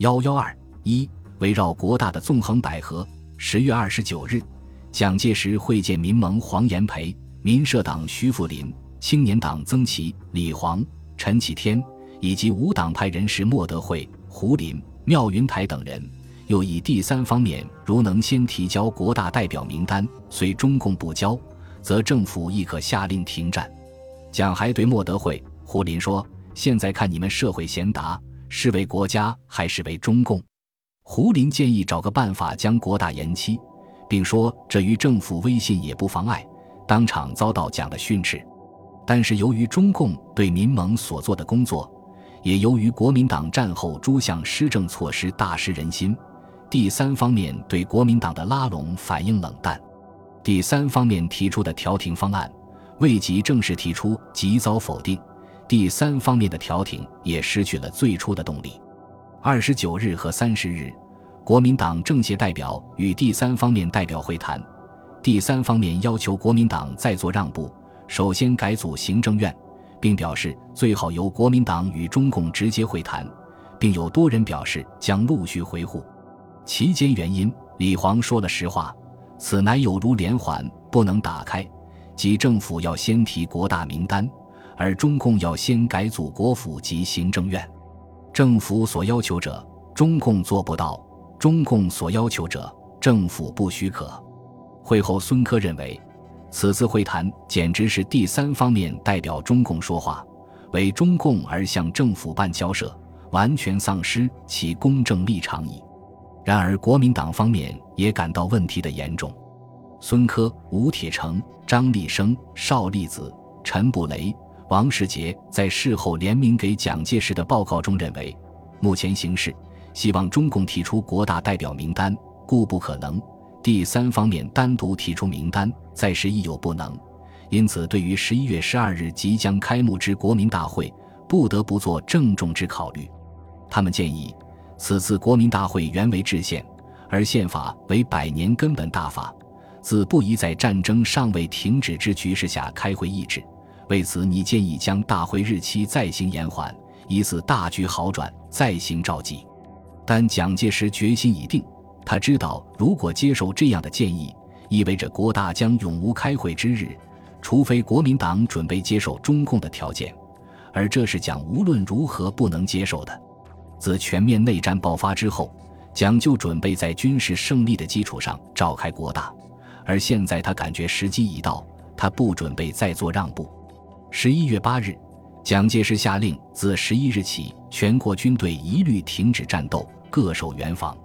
幺幺二一，围绕国大的纵横捭阖。十月二十九日，蒋介石会见民盟黄炎培、民社党徐福林、青年党曾琦、李煌、陈启天以及无党派人士莫德惠、胡林、廖云台等人。又以第三方面如能先提交国大代表名单，虽中共不交，则政府亦可下令停战。蒋还对莫德惠、胡林说：“现在看你们社会贤达，是为国家还是为中共？”胡林建议找个办法将国大延期，并说这与政府威信也不妨碍。当场遭到蒋的训斥。但是由于中共对民盟所做的工作，也由于国民党战后诸项施政措施大失人心。第三方面对国民党的拉拢反应冷淡，第三方面提出的调停方案未及正式提出即遭否定，第三方面的调停也失去了最初的动力。二十九日和三十日，国民党政协代表与第三方面代表会谈，第三方面要求国民党再做让步，首先改组行政院，并表示最好由国民党与中共直接会谈，并有多人表示将陆续回沪。其间原因，李煌说了实话，此乃有如连环，不能打开。即政府要先提国大名单，而中共要先改组国府及行政院。政府所要求者，中共做不到；中共所要求者，政府不许可。会后，孙科认为，此次会谈简直是第三方面代表中共说话，为中共而向政府办交涉，完全丧失其公正立场矣。然而，国民党方面也感到问题的严重。孙科、吴铁城、张立生、邵力子、陈布雷、王世杰在事后联名给蒋介石的报告中认为，目前形势，希望中共提出国大代表名单，故不可能；第三方面单独提出名单，在时亦有不能。因此，对于十一月十二日即将开幕之国民大会，不得不做郑重之考虑。他们建议。此次国民大会原为制宪，而宪法为百年根本大法，自不宜在战争尚未停止之局势下开会议制。为此，你建议将大会日期再行延缓，以此大局好转再行召集。但蒋介石决心已定，他知道如果接受这样的建议，意味着国大将永无开会之日，除非国民党准备接受中共的条件，而这是蒋无论如何不能接受的。自全面内战爆发之后，蒋就准备在军事胜利的基础上召开国大，而现在他感觉时机已到，他不准备再做让步。十一月八日，蒋介石下令，自十一日起，全国军队一律停止战斗，各守原防。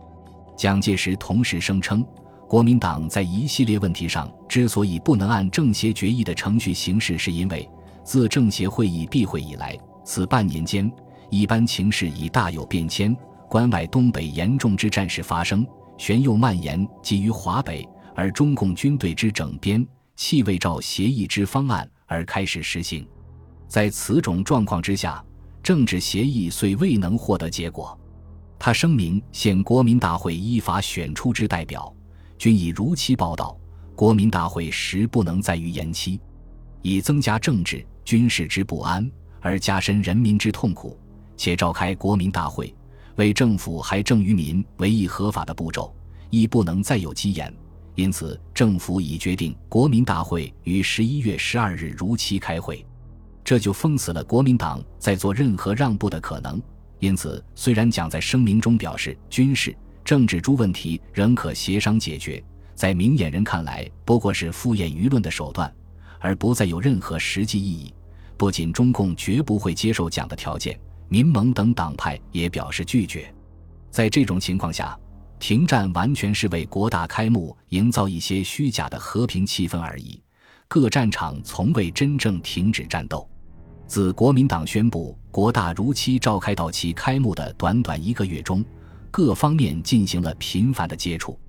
蒋介石同时声称，国民党在一系列问题上之所以不能按政协决议的程序行事，是因为自政协会议闭会以来，此半年间。一般情势已大有变迁，关外东北严重之战事发生，旋又蔓延及于华北，而中共军队之整编，气未照协议之方案而开始实行。在此种状况之下，政治协议虽未能获得结果，他声明现国民大会依法选出之代表，均已如期报道。国民大会实不能再于延期，以增加政治军事之不安，而加深人民之痛苦。且召开国民大会，为政府还政于民唯一合法的步骤，亦不能再有积言。因此，政府已决定国民大会于十一月十二日如期开会，这就封死了国民党在做任何让步的可能。因此，虽然蒋在声明中表示军事、政治诸问题仍可协商解决，在明眼人看来不过是敷衍舆论的手段，而不再有任何实际意义。不仅中共绝不会接受蒋的条件。民盟等党派也表示拒绝，在这种情况下，停战完全是为国大开幕营造一些虚假的和平气氛而已。各战场从未真正停止战斗。自国民党宣布国大如期召开到其开幕的短短一个月中，各方面进行了频繁的接触。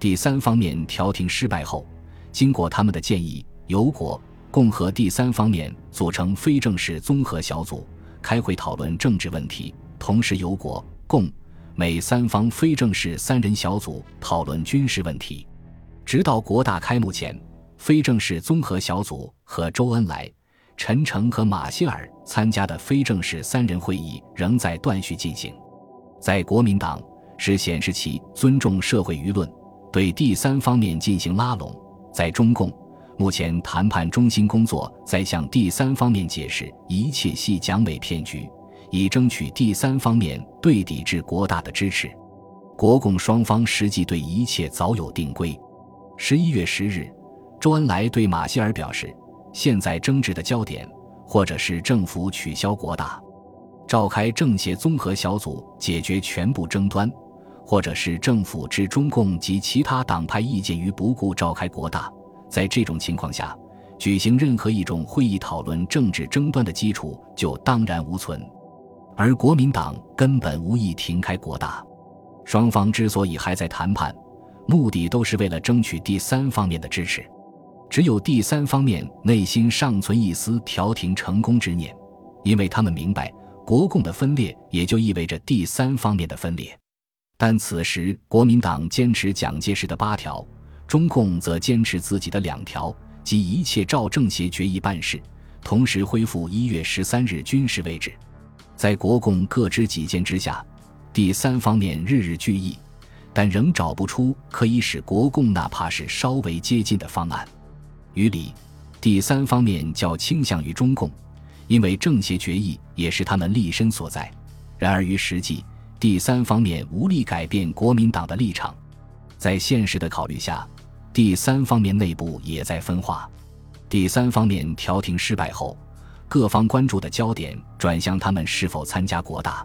第三方面调停失败后，经过他们的建议，由国共和第三方面组成非正式综合小组。开会讨论政治问题，同时由国共美三方非正式三人小组讨论军事问题。直到国大开幕前，非正式综合小组和周恩来、陈诚和马歇尔参加的非正式三人会议仍在断续进行。在国民党是显示其尊重社会舆论，对第三方面进行拉拢；在中共，目前谈判中心工作在向第三方面解释一切系蒋伪骗局，以争取第三方面对抵制国大的支持。国共双方实际对一切早有定规。十一月十日，周恩来对马歇尔表示：“现在争执的焦点，或者是政府取消国大，召开政协综合小组解决全部争端，或者是政府置中共及其他党派意见于不顾，召开国大。在这种情况下，举行任何一种会议讨论政治争端的基础就荡然无存，而国民党根本无意停开国大。”双方之所以还在谈判，目的都是为了争取第三方面的支持。只有第三方面内心尚存一丝调停成功之念，因为他们明白国共的分裂也就意味着第三方面的分裂。但此时国民党坚持蒋介石的八条，中共则坚持自己的两条，即一切照政协决议办事，同时恢复一月十三日军事位置。在国共各执己见之下。第三方面日日聚议，但仍找不出可以使国共哪怕是稍微接近的方案。于理，第三方面较倾向于中共，因为政协决议也是他们立身所在。然而于实际，第三方面无力改变国民党的立场。在现实的考虑下，第三方面内部也在分化。第三方面调停失败后，各方关注的焦点转向他们是否参加国大。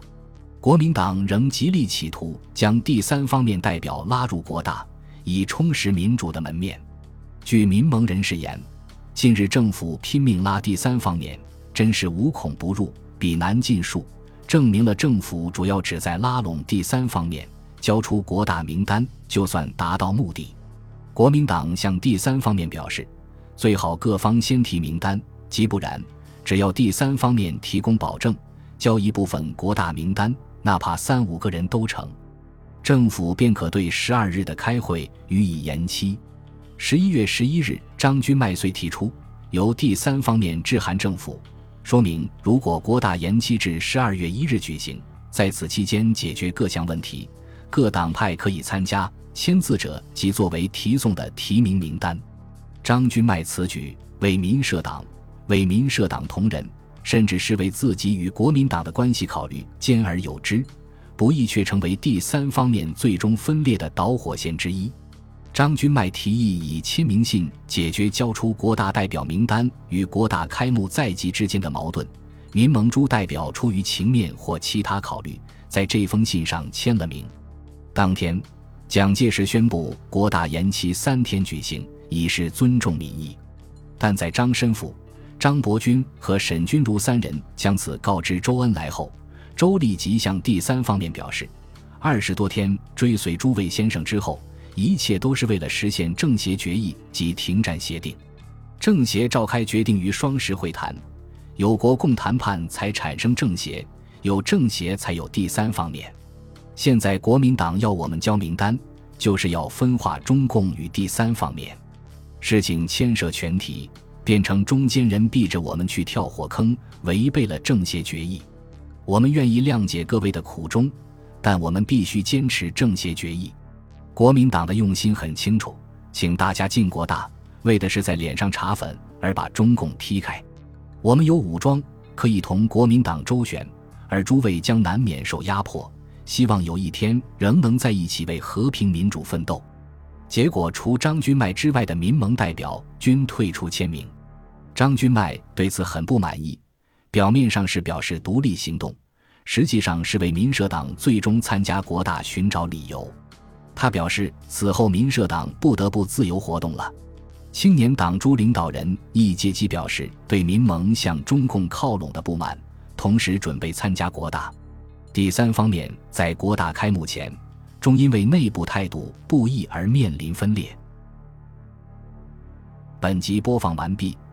国民党仍极力企图将第三方面代表拉入国大，以充实民主的门面。据民盟人士言，近日政府拼命拉第三方面，真是无孔不入，笔难尽数，证明了政府主要旨在拉拢第三方面，交出国大名单，就算达到目的。国民党向第三方面表示，最好各方先提名单，即不然，只要第三方面提供保证，交一部分国大名单。哪怕三五个人都成，政府便可对十二日的开会予以延期。十一月十一日，张君迈遂提出由第三方面致函政府，说明如果国大延期至十二月一日举行，在此期间解决各项问题，各党派可以参加，签字者即作为提送的提名名单。张君迈此举为民社党，为民社党同仁。甚至是为自己与国民党的关系考虑，兼而有之，不易却成为第三方面最终分裂的导火线之一。张君迈提议以签名信解决交出国大代表名单与国大开幕在即之间的矛盾。民盟诸代表出于情面或其他考虑，在这封信上签了名。当天，蒋介石宣布国大延期三天举行，以示尊重民意。但在张申府。张伯钧和沈钧儒三人将此告知周恩来后，周立即向第三方面表示：二十多天追随诸位先生之后，一切都是为了实现政协决议及停战协定。政协召开决定于双十会谈，有国共谈判才产生政协，有政协才有第三方面。现在国民党要我们交名单，就是要分化中共与第三方面。事情牵涉全体。变成中间人逼着我们去跳火坑，违背了政协决议。我们愿意谅解各位的苦衷，但我们必须坚持政协决议。国民党的用心很清楚，请大家进国大，为的是在脸上擦粉，而把中共踢开。我们有武装，可以同国民党周旋，而诸位将难免受压迫。希望有一天仍能在一起为和平民主奋斗。结果，除张君迈之外的民盟代表均退出签名。张君迈对此很不满意，表面上是表示独立行动，实际上是为民社党最终参加国大寻找理由。他表示，此后民社党不得不自由活动了。青年党诸领导人亦借机表示对民盟向中共靠拢的不满，同时准备参加国大。第三方面在国大开幕前。终因为内部态度不一而面临分裂。本集播放完毕，